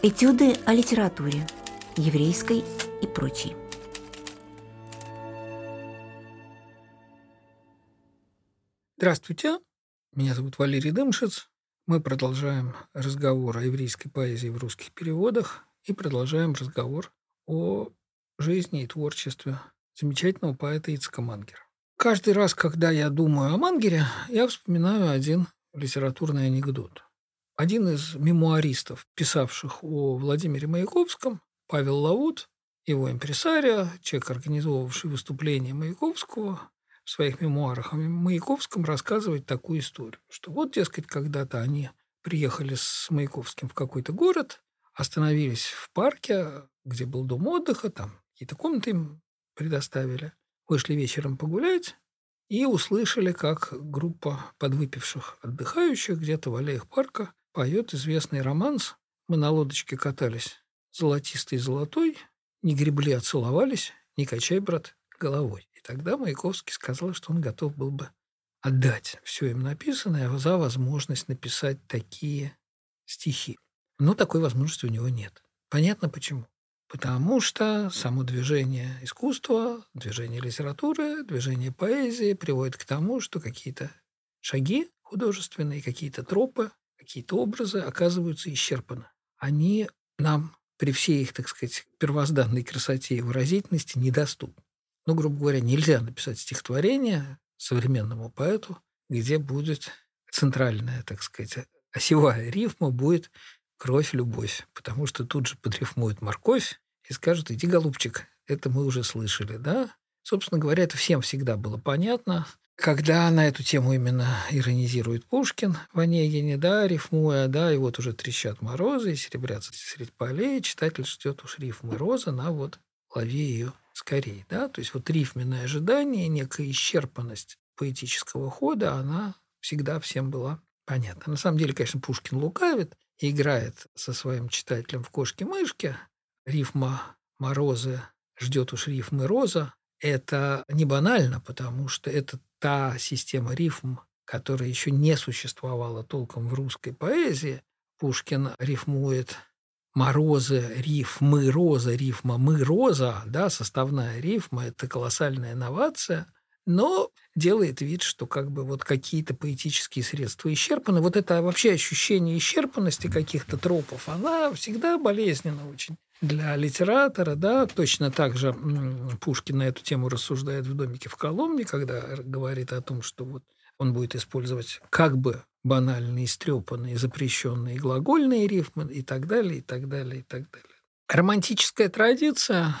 Этюды о литературе, еврейской и прочей. Здравствуйте, меня зовут Валерий Дымшиц. Мы продолжаем разговор о еврейской поэзии в русских переводах и продолжаем разговор о жизни и творчестве замечательного поэта Ицка Мангера. Каждый раз, когда я думаю о Мангере, я вспоминаю один литературный анекдот. Один из мемуаристов, писавших о Владимире Маяковском, Павел Лавут, его импресария, человек, организовавший выступление Маяковского, в своих мемуарах о Маяковском рассказывает такую историю, что вот, дескать, когда-то они приехали с Маяковским в какой-то город, остановились в парке, где был дом отдыха, там какие-то комнаты им предоставили, вышли вечером погулять и услышали, как группа подвыпивших отдыхающих где-то в аллеях парка поет известный романс. Мы на лодочке катались золотистый золотой, не гребли, а целовались, не качай, брат, головой. И тогда Маяковский сказал, что он готов был бы отдать все им написанное за возможность написать такие стихи. Но такой возможности у него нет. Понятно почему. Потому что само движение искусства, движение литературы, движение поэзии приводит к тому, что какие-то шаги художественные, какие-то тропы, какие-то образы оказываются исчерпаны. Они нам при всей их, так сказать, первозданной красоте и выразительности недоступны. Ну, грубо говоря, нельзя написать стихотворение современному поэту, где будет центральная, так сказать, осевая рифма будет кровь-любовь, потому что тут же подрифмует морковь и скажут, иди, голубчик, это мы уже слышали, да? Собственно говоря, это всем всегда было понятно. Когда на эту тему именно иронизирует Пушкин в Онегине, да, рифмуя, да, и вот уже трещат морозы, и серебрятся средь полей, читатель ждет уж рифмы розы, на вот лови ее скорее, да, то есть вот рифменное ожидание, некая исчерпанность поэтического хода, она всегда всем была понятна. На самом деле, конечно, Пушкин лукавит, играет со своим читателем в кошки-мышки. Рифма «Морозы» ждет уж рифмы «Роза». Это не банально, потому что это та система рифм, которая еще не существовала толком в русской поэзии. Пушкин рифмует морозы, рифмы, роза, рифма, мы, роза, да, составная рифма – это колоссальная инновация – но делает вид, что как бы вот какие-то поэтические средства исчерпаны. Вот это вообще ощущение исчерпанности каких-то тропов, она всегда болезненна очень для литератора, да, точно так же Пушкин на эту тему рассуждает в «Домике в Коломне», когда говорит о том, что вот он будет использовать как бы банальные, истрепанные, запрещенные глагольные рифмы и так далее, и так далее, и так далее. Романтическая традиция,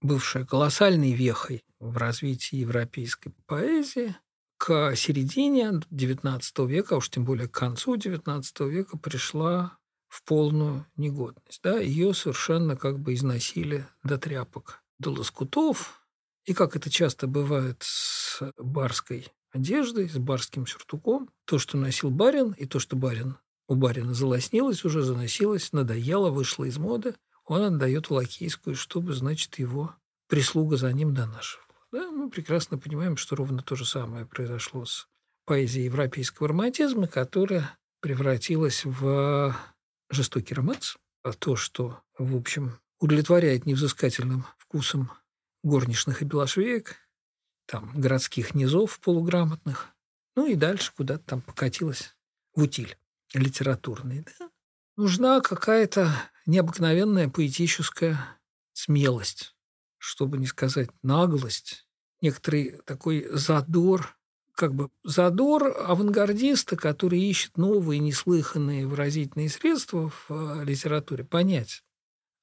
бывшая колоссальной вехой в развитии европейской поэзии к середине XIX века, а уж тем более к концу XIX века, пришла в полную негодность. Да? Ее совершенно как бы износили до тряпок, до лоскутов. И как это часто бывает с барской одеждой, с барским сюртуком, то, что носил барин, и то, что барин у барина залоснилось, уже заносилось, надоело, вышло из моды, он отдает в лакейскую, чтобы, значит, его прислуга за ним донашивала. Да, мы прекрасно понимаем, что ровно то же самое произошло с поэзией европейского романтизма, которая превратилась в жестокий романс, а то, что, в общем, удовлетворяет невзыскательным вкусом горничных и белошвеек, там, городских низов полуграмотных, ну и дальше куда-то там покатилась в утиль литературный. Да? Нужна какая-то необыкновенная поэтическая смелость, чтобы не сказать наглость, некоторый такой задор, как бы задор авангардиста, который ищет новые, неслыханные выразительные средства в э, литературе, понять.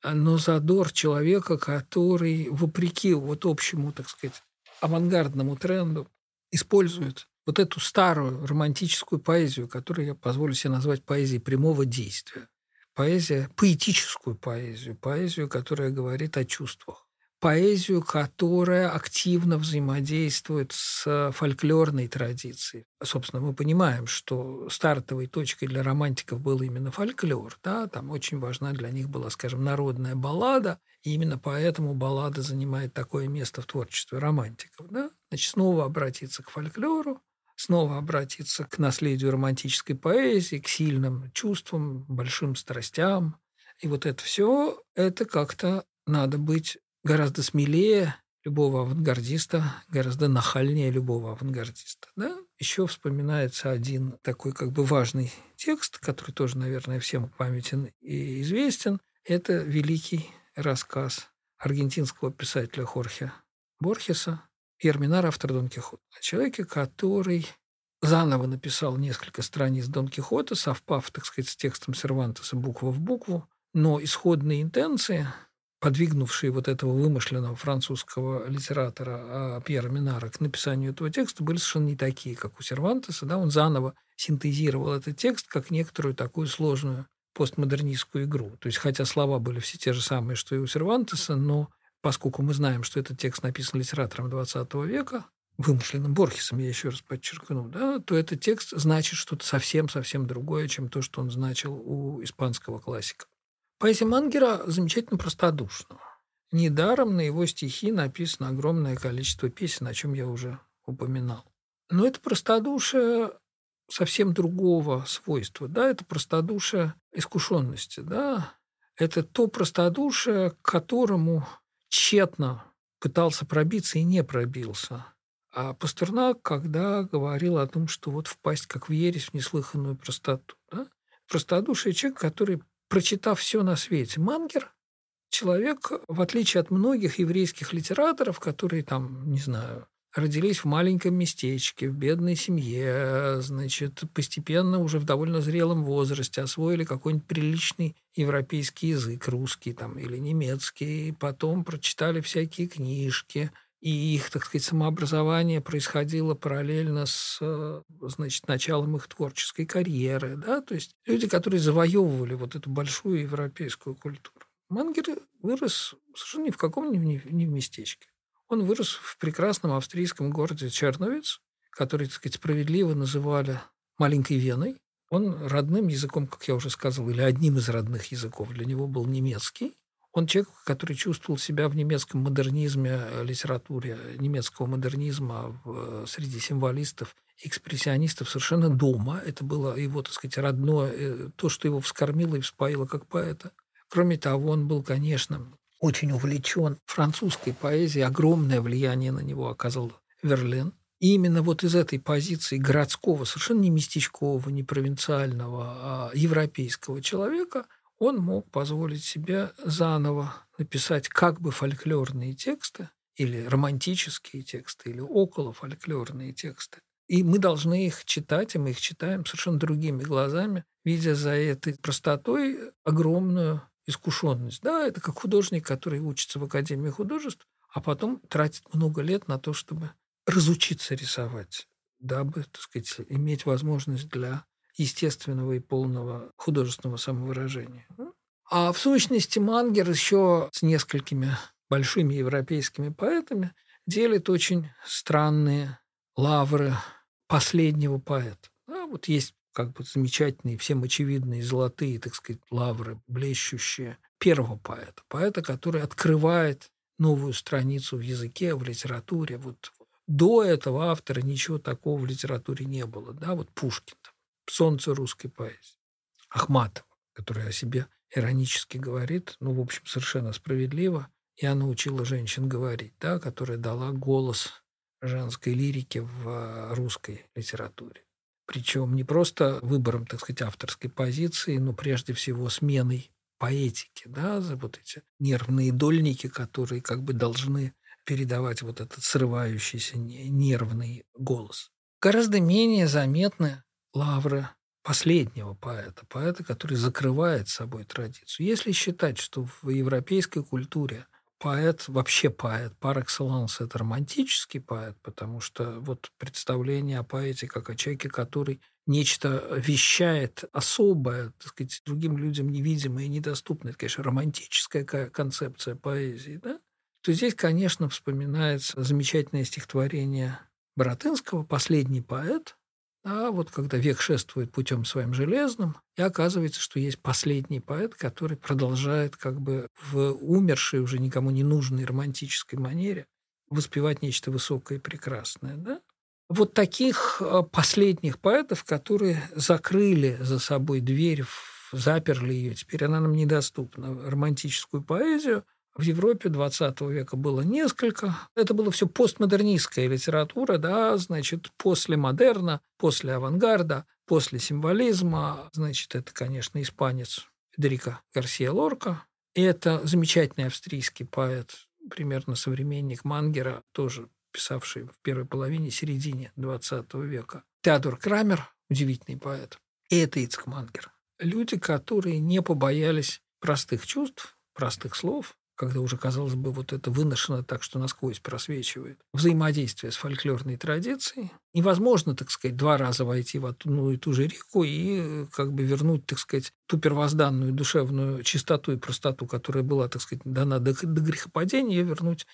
Но задор человека, который, вопреки вот общему, так сказать, авангардному тренду, использует вот эту старую романтическую поэзию, которую я позволю себе назвать поэзией прямого действия. Поэзия, поэтическую поэзию, поэзию, которая говорит о чувствах поэзию, которая активно взаимодействует с фольклорной традицией. Собственно, мы понимаем, что стартовой точкой для романтиков был именно фольклор. Да? Там очень важна для них была, скажем, народная баллада, и именно поэтому баллада занимает такое место в творчестве романтиков. Да? Значит, снова обратиться к фольклору, снова обратиться к наследию романтической поэзии, к сильным чувствам, большим страстям, И вот это все, это как-то надо быть гораздо смелее любого авангардиста, гораздо нахальнее любого авангардиста. Да? Еще вспоминается один такой как бы важный текст, который тоже, наверное, всем памятен и известен. Это великий рассказ аргентинского писателя Хорхе Борхеса Ерминар, автор Дон Кихота. О человеке, который заново написал несколько страниц Дон Кихота, совпав, так сказать, с текстом Сервантеса буква в букву, но исходные интенции подвигнувшие вот этого вымышленного французского литератора а, Пьера Минара к написанию этого текста, были совершенно не такие, как у Сервантеса. Да? Он заново синтезировал этот текст как некоторую такую сложную постмодернистскую игру. То есть, хотя слова были все те же самые, что и у Сервантеса, но поскольку мы знаем, что этот текст написан литератором XX века, вымышленным Борхесом, я еще раз подчеркну, да, то этот текст значит что-то совсем-совсем другое, чем то, что он значил у испанского классика. Поэзия Мангера замечательно простодушна. Недаром на его стихи написано огромное количество песен, о чем я уже упоминал. Но это простодушие совсем другого свойства. Да? Это простодушие искушенности. Да? Это то простодушие, к которому тщетно пытался пробиться и не пробился. А Пастернак, когда говорил о том, что вот впасть как в ересь в неслыханную простоту. Да? Простодушие человек, который прочитав все на свете. Мангер – человек, в отличие от многих еврейских литераторов, которые там, не знаю, родились в маленьком местечке, в бедной семье, значит, постепенно уже в довольно зрелом возрасте освоили какой-нибудь приличный европейский язык, русский там или немецкий, потом прочитали всякие книжки – и их, так сказать, самообразование происходило параллельно с, э, значит, началом их творческой карьеры, да, то есть люди, которые завоевывали вот эту большую европейскую культуру. Мангер вырос совершенно ни в каком ни, ни в местечке. Он вырос в прекрасном австрийском городе Черновиц, который, так сказать, справедливо называли маленькой Веной. Он родным языком, как я уже сказал, или одним из родных языков для него был немецкий. Он человек, который чувствовал себя в немецком модернизме, э, литературе немецкого модернизма в, э, среди символистов, экспрессионистов совершенно дома. Это было его, так сказать, родное, э, то, что его вскормило и вспоило как поэта. Кроме того, он был, конечно, очень увлечен французской поэзией. Огромное влияние на него оказал Верлен. И именно вот из этой позиции городского, совершенно не местечкового, не провинциального, а европейского человека – он мог позволить себе заново написать как бы фольклорные тексты или романтические тексты, или около фольклорные тексты. И мы должны их читать, и мы их читаем совершенно другими глазами, видя за этой простотой огромную искушенность. Да, это как художник, который учится в Академии художеств, а потом тратит много лет на то, чтобы разучиться рисовать, дабы, так сказать, иметь возможность для естественного и полного художественного самовыражения. А в сущности Мангер еще с несколькими большими европейскими поэтами делит очень странные лавры последнего поэта. Да, вот есть как бы замечательные, всем очевидные золотые, так сказать, лавры, блещущие первого поэта. Поэта, который открывает новую страницу в языке, в литературе. Вот до этого автора ничего такого в литературе не было. Да, вот Пушкин солнце русской поэзии. Ахматова, которая о себе иронически говорит, ну, в общем, совершенно справедливо, я научила женщин говорить, да, которая дала голос женской лирике в э, русской литературе. Причем не просто выбором, так сказать, авторской позиции, но прежде всего сменой поэтики, да, вот эти нервные дольники, которые как бы должны передавать вот этот срывающийся нервный голос. Гораздо менее заметны лавры последнего поэта, поэта, который закрывает собой традицию. Если считать, что в европейской культуре поэт, вообще поэт, par excellence, это романтический поэт, потому что вот представление о поэте как о человеке, который нечто вещает особое, так сказать, другим людям невидимое и недоступное, это, конечно, романтическая концепция поэзии, да? то здесь, конечно, вспоминается замечательное стихотворение Боротынского «Последний поэт», а вот когда век шествует путем своим железным, и оказывается, что есть последний поэт, который продолжает как бы в умершей, уже никому не нужной романтической манере воспевать нечто высокое и прекрасное. Да? Вот таких а, последних поэтов, которые закрыли за собой дверь заперли ее, теперь она нам недоступна. Романтическую поэзию в Европе 20 века было несколько. Это было все постмодернистская литература, да, значит, после модерна, после авангарда, после символизма. Значит, это, конечно, испанец Федерико Гарсия Лорка. Это замечательный австрийский поэт, примерно современник Мангера, тоже писавший в первой половине, середине 20 века. Теодор Крамер, удивительный поэт. И это Ицк Мангер. Люди, которые не побоялись простых чувств, простых слов, когда уже, казалось бы, вот это выношено так, что насквозь просвечивает. Взаимодействие с фольклорной традицией. Невозможно, так сказать, два раза войти в одну и ту же реку и как бы вернуть, так сказать, ту первозданную душевную чистоту и простоту, которая была, так сказать, дана до, до грехопадения, вернуть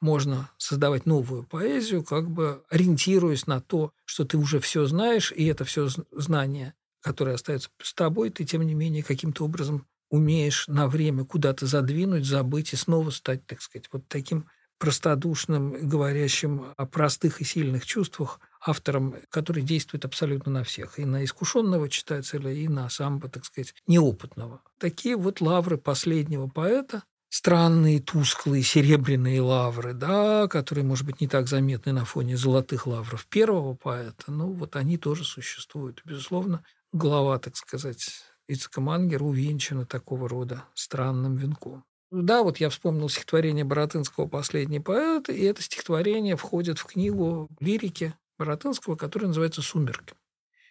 можно создавать новую поэзию, как бы ориентируясь на то, что ты уже все знаешь, и это все знание, которое остается с тобой, ты, тем не менее, каким-то образом умеешь на время куда-то задвинуть, забыть и снова стать, так сказать, вот таким простодушным, говорящим о простых и сильных чувствах автором, который действует абсолютно на всех. И на искушенного читателя, и на самого, так сказать, неопытного. Такие вот лавры последнего поэта, странные, тусклые, серебряные лавры, да, которые, может быть, не так заметны на фоне золотых лавров первого поэта, ну, вот они тоже существуют. Безусловно, глава, так сказать, Ицкомангер увенчана такого рода странным венком. Да, вот я вспомнил стихотворение Боротынского «Последний поэт», и это стихотворение входит в книгу лирики Боротынского, которая называется «Сумерки».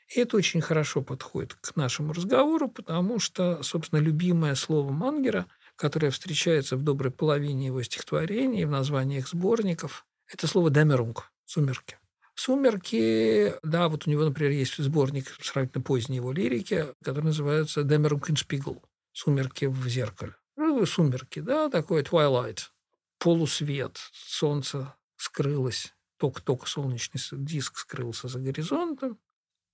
И это очень хорошо подходит к нашему разговору, потому что, собственно, любимое слово Мангера, которое встречается в доброй половине его стихотворений, в названиях сборников, это слово «дамерунг» – «сумерки». «Сумерки», да, вот у него, например, есть сборник сравнительно поздней его лирики, который называется «Демерум Киншпигл» – «Сумерки в зеркале». Ну, сумерки, да, такой twilight, полусвет, солнце скрылось, только-только солнечный диск скрылся за горизонтом,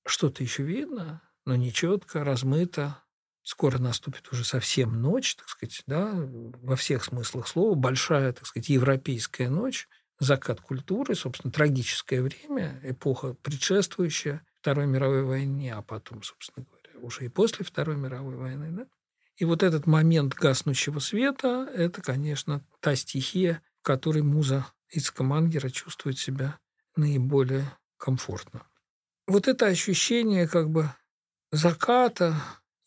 что-то еще видно, но нечетко, размыто, скоро наступит уже совсем ночь, так сказать, да, во всех смыслах слова, большая, так сказать, европейская ночь – закат культуры, собственно, трагическое время, эпоха предшествующая Второй мировой войне, а потом, собственно говоря, уже и после Второй мировой войны. Да? И вот этот момент гаснущего света – это, конечно, та стихия, в которой муза Ицка Мангера чувствует себя наиболее комфортно. Вот это ощущение как бы заката,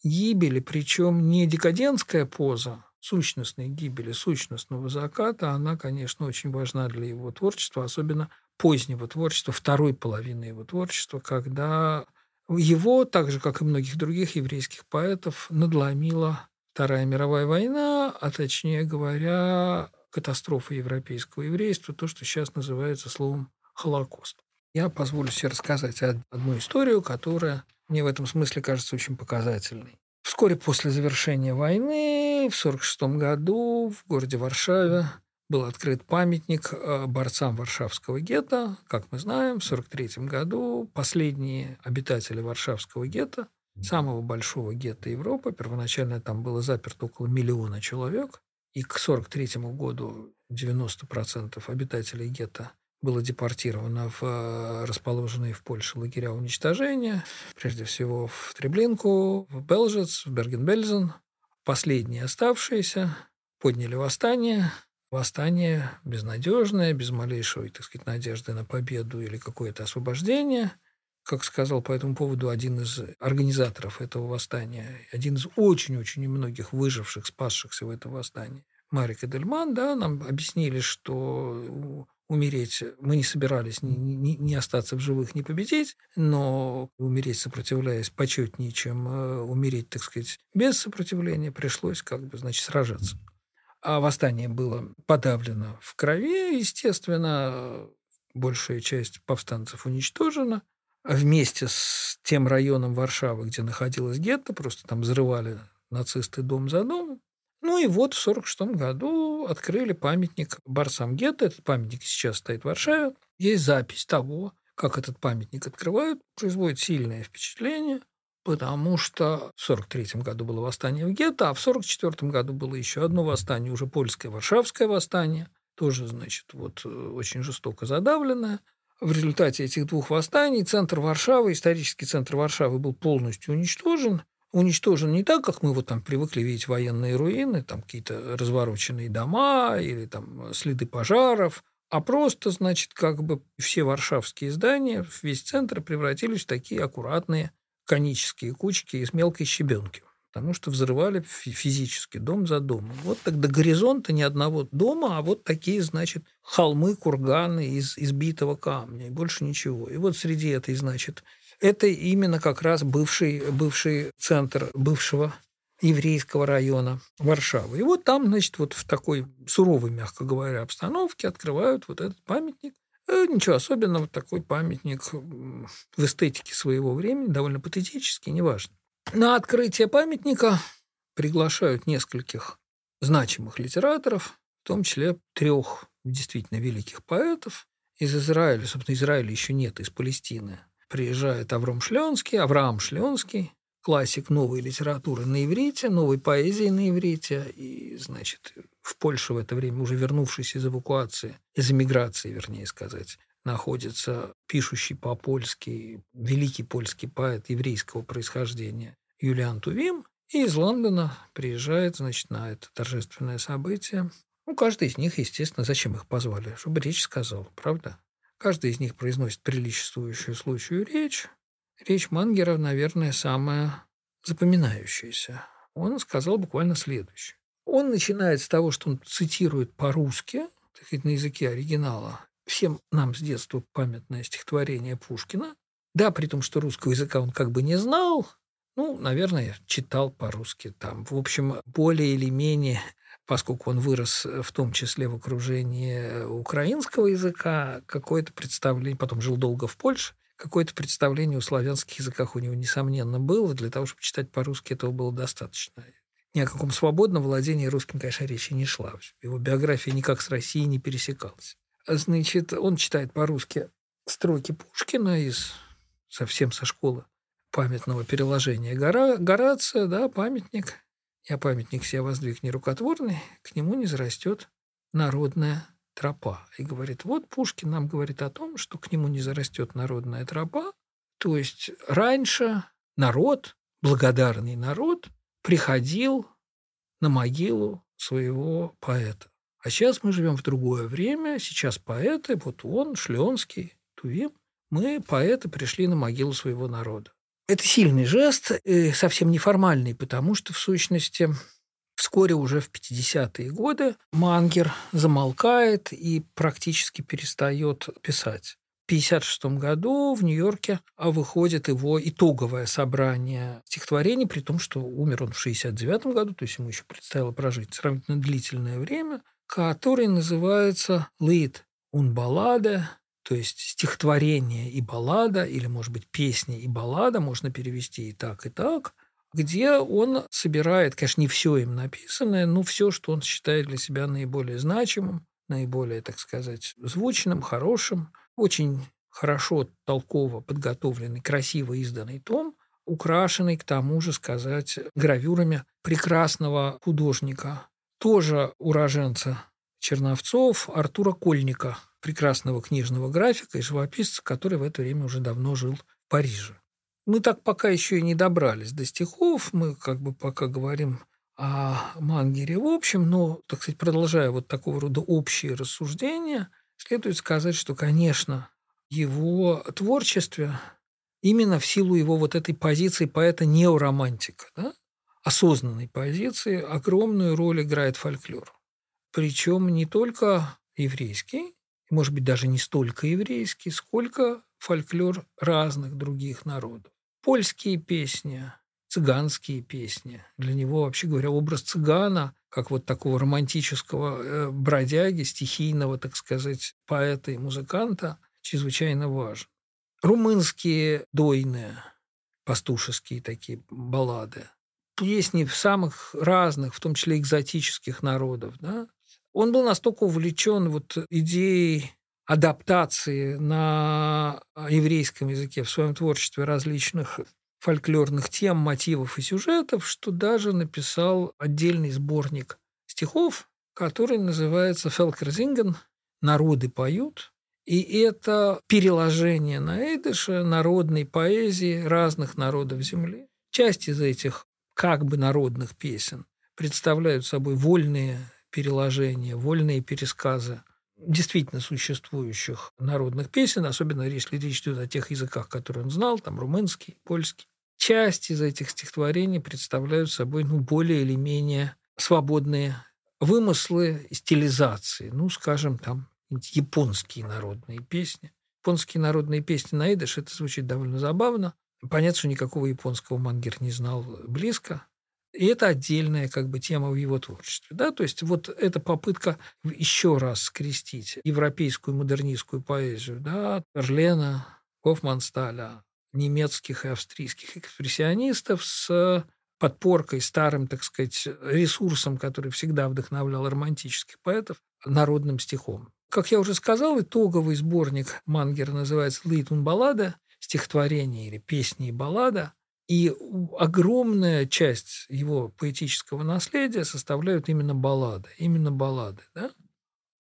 гибели, причем не декадентская поза, сущностной гибели, сущностного заката, она, конечно, очень важна для его творчества, особенно позднего творчества, второй половины его творчества, когда его, так же, как и многих других еврейских поэтов, надломила Вторая мировая война, а точнее говоря, катастрофа европейского еврейства, то, что сейчас называется словом «Холокост». Я позволю себе рассказать одну историю, которая мне в этом смысле кажется очень показательной. Вскоре после завершения войны, в 1946 году, в городе Варшаве был открыт памятник э, борцам Варшавского гетто. Как мы знаем, в 1943 году последние обитатели Варшавского гетто, самого большого гетто Европы, первоначально там было заперто около миллиона человек, и к 1943 году 90% обитателей гетто было депортировано в э, расположенные в Польше лагеря уничтожения, прежде всего в Треблинку, в Белжец, в Берген-Бельзен. Последние оставшиеся подняли восстание. Восстание безнадежное, без малейшей, так сказать, надежды на победу или какое-то освобождение. Как сказал по этому поводу один из организаторов этого восстания, один из очень-очень немногих выживших, спасшихся в этом восстании, Марик Эдельман, да, нам объяснили, что умереть мы не собирались ни, ни, ни остаться в живых, ни победить, но умереть, сопротивляясь, почетнее, чем э, умереть, так сказать, без сопротивления, пришлось как бы, значит, сражаться. А восстание было подавлено в крови, естественно, большая часть повстанцев уничтожена. Вместе с тем районом Варшавы, где находилась гетто, просто там взрывали нацисты дом за домом. Ну и вот в 1946 году открыли памятник борцам гетто. Этот памятник сейчас стоит в Варшаве. Есть запись того, как этот памятник открывают. Производит сильное впечатление, потому что в 1943 году было восстание в гетто, а в 1944 году было еще одно восстание, уже польское Варшавское восстание, тоже, значит, вот э, очень жестоко задавленное. В результате этих двух восстаний центр Варшавы, исторический центр Варшавы был полностью уничтожен – уничтожен не так, как мы вот там привыкли видеть военные руины, там какие-то развороченные дома или там следы пожаров, а просто, значит, как бы все варшавские здания, весь центр превратились в такие аккуратные конические кучки из мелкой щебенки потому что взрывали физически дом за домом. Вот так до горизонта ни одного дома, а вот такие, значит, холмы, курганы из избитого камня, и больше ничего. И вот среди этой, значит, это именно как раз бывший, бывший центр бывшего еврейского района Варшавы. И вот там, значит, вот в такой суровой, мягко говоря, обстановке открывают вот этот памятник. Э, ничего особенного, такой памятник в эстетике своего времени, довольно патетический, неважно. На открытие памятника приглашают нескольких значимых литераторов, в том числе трех действительно великих поэтов из Израиля. Собственно, Израиля еще нет, из Палестины. Приезжает Авром Шленский, Авраам Шленский, классик новой литературы на иврите, новой поэзии на иврите, и, значит, в Польше в это время, уже вернувшись из эвакуации, из эмиграции, вернее сказать, находится пишущий по-польски великий польский поэт еврейского происхождения Юлиан Тувим, и из Лондона приезжает, значит, на это торжественное событие. Ну, каждый из них, естественно, зачем их позвали? Чтобы речь сказал, правда? Каждый из них произносит приличествующую случаю речь. Речь Мангера, наверное, самая запоминающаяся. Он сказал буквально следующее. Он начинает с того, что он цитирует по-русски, так сказать, на языке оригинала, всем нам с детства памятное стихотворение Пушкина. Да, при том, что русского языка он как бы не знал, ну, наверное, читал по-русски там. В общем, более или менее, поскольку он вырос в том числе в окружении украинского языка, какое-то представление, потом жил долго в Польше, какое-то представление о славянских языках у него, несомненно, было. Для того, чтобы читать по-русски, этого было достаточно. Ни о каком свободном владении русским, конечно, речи не шла. Его биография никак с Россией не пересекалась. Значит, он читает по-русски строки Пушкина из совсем со школы памятного переложения Гора, Горация, да, памятник. Я памятник себе воздвиг нерукотворный, к нему не зарастет народная тропа. И говорит, вот Пушкин нам говорит о том, что к нему не зарастет народная тропа. То есть раньше народ, благодарный народ, приходил на могилу своего поэта. А сейчас мы живем в другое время, сейчас поэты, вот он, Шленский, Тувим, мы, поэты, пришли на могилу своего народа. Это сильный жест, э, совсем неформальный, потому что, в сущности, вскоре уже в 50-е годы Мангер замолкает и практически перестает писать. В 1956 году в Нью-Йорке выходит его итоговое собрание стихотворений, при том, что умер он в 1969 году, то есть ему еще предстояло прожить сравнительно длительное время – который называется «Лид un баллада», то есть стихотворение и баллада, или, может быть, песня и баллада, можно перевести и так, и так, где он собирает, конечно, не все им написанное, но все, что он считает для себя наиболее значимым, наиболее, так сказать, звучным, хорошим, очень хорошо, толково подготовленный, красиво изданный том, украшенный, к тому же, сказать, гравюрами прекрасного художника тоже уроженца Черновцов, Артура Кольника, прекрасного книжного графика и живописца, который в это время уже давно жил в Париже. Мы так пока еще и не добрались до стихов, мы как бы пока говорим о Мангере в общем, но, так сказать, продолжая вот такого рода общие рассуждения, следует сказать, что, конечно, его творчестве именно в силу его вот этой позиции поэта-неоромантика, да, осознанной позиции огромную роль играет фольклор. Причем не только еврейский, может быть, даже не столько еврейский, сколько фольклор разных других народов. Польские песни, цыганские песни. Для него, вообще говоря, образ цыгана, как вот такого романтического э, бродяги, стихийного, так сказать, поэта и музыканта, чрезвычайно важен. Румынские дойны, пастушеские такие баллады – песни в самых разных, в том числе экзотических народов. Да? Он был настолько увлечен вот идеей адаптации на еврейском языке в своем творчестве различных фольклорных тем, мотивов и сюжетов, что даже написал отдельный сборник стихов, который называется «פֿעלקער זינגען. Народы поют». И это переложение на эйдыше народной поэзии разных народов Земли Часть из этих как бы народных песен представляют собой вольные переложения, вольные пересказы действительно существующих народных песен, особенно если речь идет о тех языках, которые он знал, там румынский, польский. Часть из этих стихотворений представляют собой ну, более или менее свободные вымыслы, стилизации, ну, скажем, там японские народные песни. Японские народные песни на идыш, это звучит довольно забавно. Понятно, что никакого японского мангер не знал близко. И это отдельная как бы тема в его творчестве. Да? То есть вот эта попытка еще раз скрестить европейскую модернистскую поэзию, да, Эрлена, Гофмансталя, немецких и австрийских экспрессионистов с подпоркой, старым, так сказать, ресурсом, который всегда вдохновлял романтических поэтов, народным стихом. Как я уже сказал, итоговый сборник Мангера называется «Лейтун баллада», стихотворение или песни и баллада. И огромная часть его поэтического наследия составляют именно баллады. Именно баллады, да?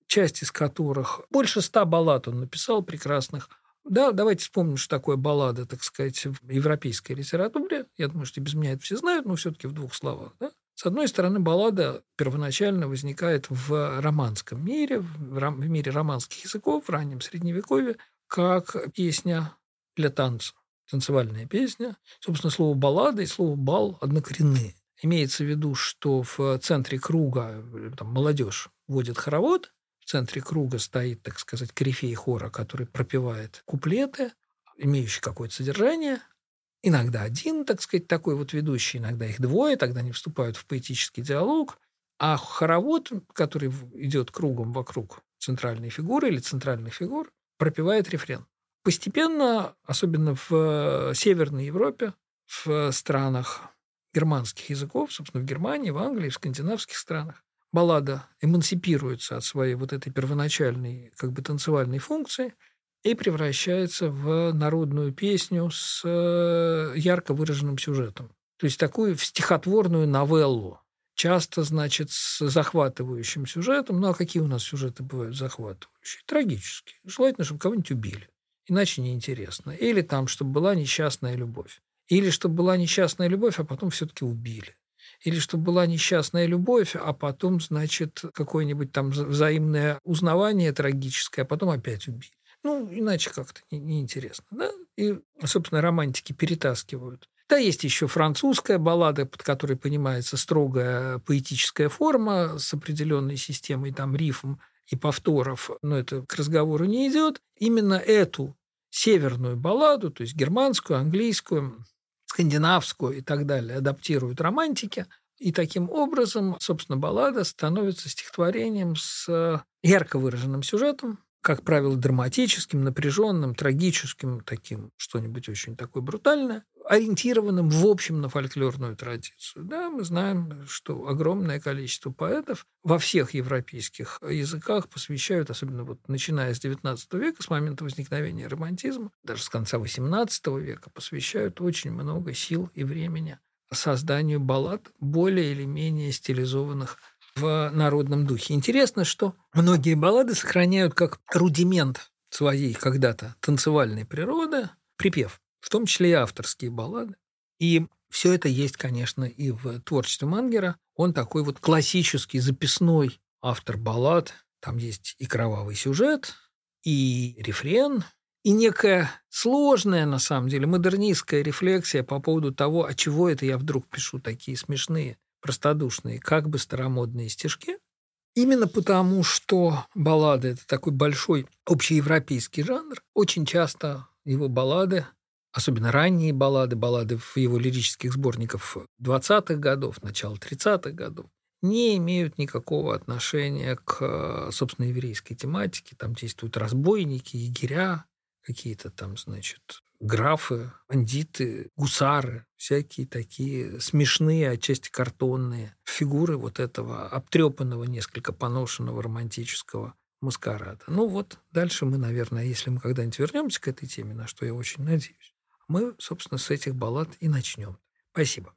Часть из которых... Больше ста баллад он написал прекрасных. Да, давайте вспомним, что такое баллада, так сказать, в европейской литературе. Я думаю, что без меня это все знают, но все-таки в двух словах. Да? С одной стороны, баллада первоначально возникает в романском мире, в мире романских языков, в раннем Средневековье, как песня для танца танцевальная песня. Собственно, слово «баллада» и слово «бал» однокоренные. Имеется в виду, что в центре круга там, молодежь водит хоровод, в центре круга стоит, так сказать, корифей хора, который пропевает куплеты, имеющие какое-то содержание. Иногда один, так сказать, такой вот ведущий, иногда их двое, тогда они вступают в поэтический диалог. А хоровод, который идет кругом вокруг центральной фигуры или центральных фигур, пропевает рефрен. Постепенно, особенно в э, Северной Европе, в странах германских языков, собственно, в Германии, в Англии, в скандинавских странах, баллада эмансипируется от своей вот этой первоначальной как бы танцевальной функции и превращается в народную песню с э, ярко выраженным сюжетом. То есть такую в стихотворную новеллу, часто, значит, с захватывающим сюжетом. Ну, а какие у нас сюжеты бывают захватывающие? Трагические. Желательно, чтобы кого-нибудь убили иначе неинтересно. Или там, чтобы была несчастная любовь. Или чтобы была несчастная любовь, а потом все-таки убили. Или чтобы была несчастная любовь, а потом, значит, какое-нибудь там взаимное узнавание трагическое, а потом опять убили. Ну, иначе как-то неинтересно. Не, да? И, собственно, романтики перетаскивают. Да, есть еще французская баллада, под которой понимается строгая поэтическая форма с определенной системой там рифм и повторов, но это к разговору не идет. Именно эту северную балладу, то есть германскую, английскую, скандинавскую и так далее, адаптируют романтики. И таким образом, собственно, баллада становится стихотворением с ярко выраженным сюжетом, как правило, драматическим, напряженным, трагическим, таким, что-нибудь очень такое брутальное, ориентированным в общем на фольклорную традицию. Да, мы знаем, что огромное количество поэтов во всех европейских языках посвящают, особенно вот начиная с XIX века, с момента возникновения романтизма, даже с конца XVIII века, посвящают очень много сил и времени созданию баллад более или менее стилизованных в народном духе. Интересно, что многие баллады сохраняют как рудимент своей когда-то танцевальной природы припев в том числе и авторские баллады. И все это есть, конечно, и в творчестве Мангера. Он такой вот классический записной автор баллад. Там есть и кровавый сюжет, и рефрен, и некая сложная, на самом деле, модернистская рефлексия по поводу того, а чего это я вдруг пишу такие смешные, простодушные, как бы старомодные стишки. Именно потому, что баллады – это такой большой общеевропейский жанр, очень часто его баллады особенно ранние баллады, баллады в его лирических сборниках 20-х годов, начала 30-х годов, не имеют никакого отношения к, собственно, еврейской тематике. Там действуют разбойники, егеря, какие-то там, значит, графы, бандиты, гусары, всякие такие смешные, отчасти картонные фигуры вот этого обтрепанного, несколько поношенного романтического маскарада. Ну вот дальше мы, наверное, если мы когда-нибудь вернемся к этой теме, на что я очень надеюсь, мы, собственно, с этих баллад и начнем. Спасибо.